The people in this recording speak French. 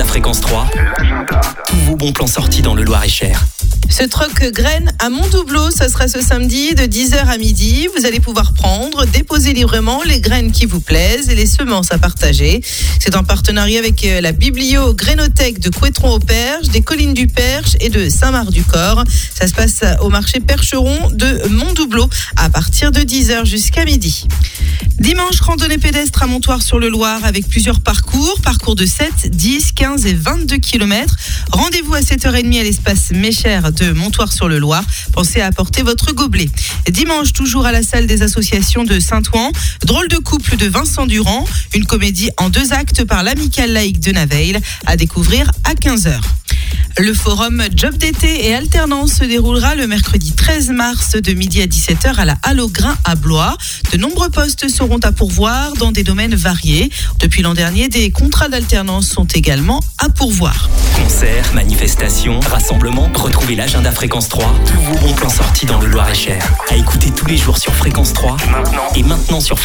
L'agenda Fréquence 3. Tous vos bons plans sortis dans le Loir-et-Cher. Ce troc graines à Montdoubleau, ça sera ce samedi de 10h à midi. Vous allez pouvoir prendre, déposer librement les graines qui vous plaisent et les semences à partager. C'est en partenariat avec euh, la Biblio Grénothèque de Couétron au Perche, des Collines du Perche et de Saint-Marc-du-Corps. Ça se passe au marché Percheron de Montdoubleau à partir de 10h jusqu'à midi. Dimanche, randonnée pédestre à Montoire sur le Loir avec plusieurs parcours, parcours de 7, 10, 15 et 22 km. Rendez-vous à 7h30 à l'espace Méchère de Montoire sur le Loir. Pensez à apporter votre gobelet. Dimanche, toujours à la salle des associations de Saint-Ouen, drôle de couple de Vincent Durand, une comédie en deux actes par l'amicale laïque de Naveil à découvrir à 15h. Le forum Job d'été et alternance se déroulera le mercredi 13 mars de midi à 17h à la Halle au Grain à Blois. De nombreux postes seront à pourvoir dans des domaines variés. Depuis l'an dernier, des contrats d'alternance sont également à pourvoir. Concerts, manifestations, rassemblements. Retrouvez l'agenda Fréquence 3. Tous vos bons plans sortis dans le Loir-et-Cher. À écouter tous les jours sur Fréquence 3. Maintenant. Et maintenant sur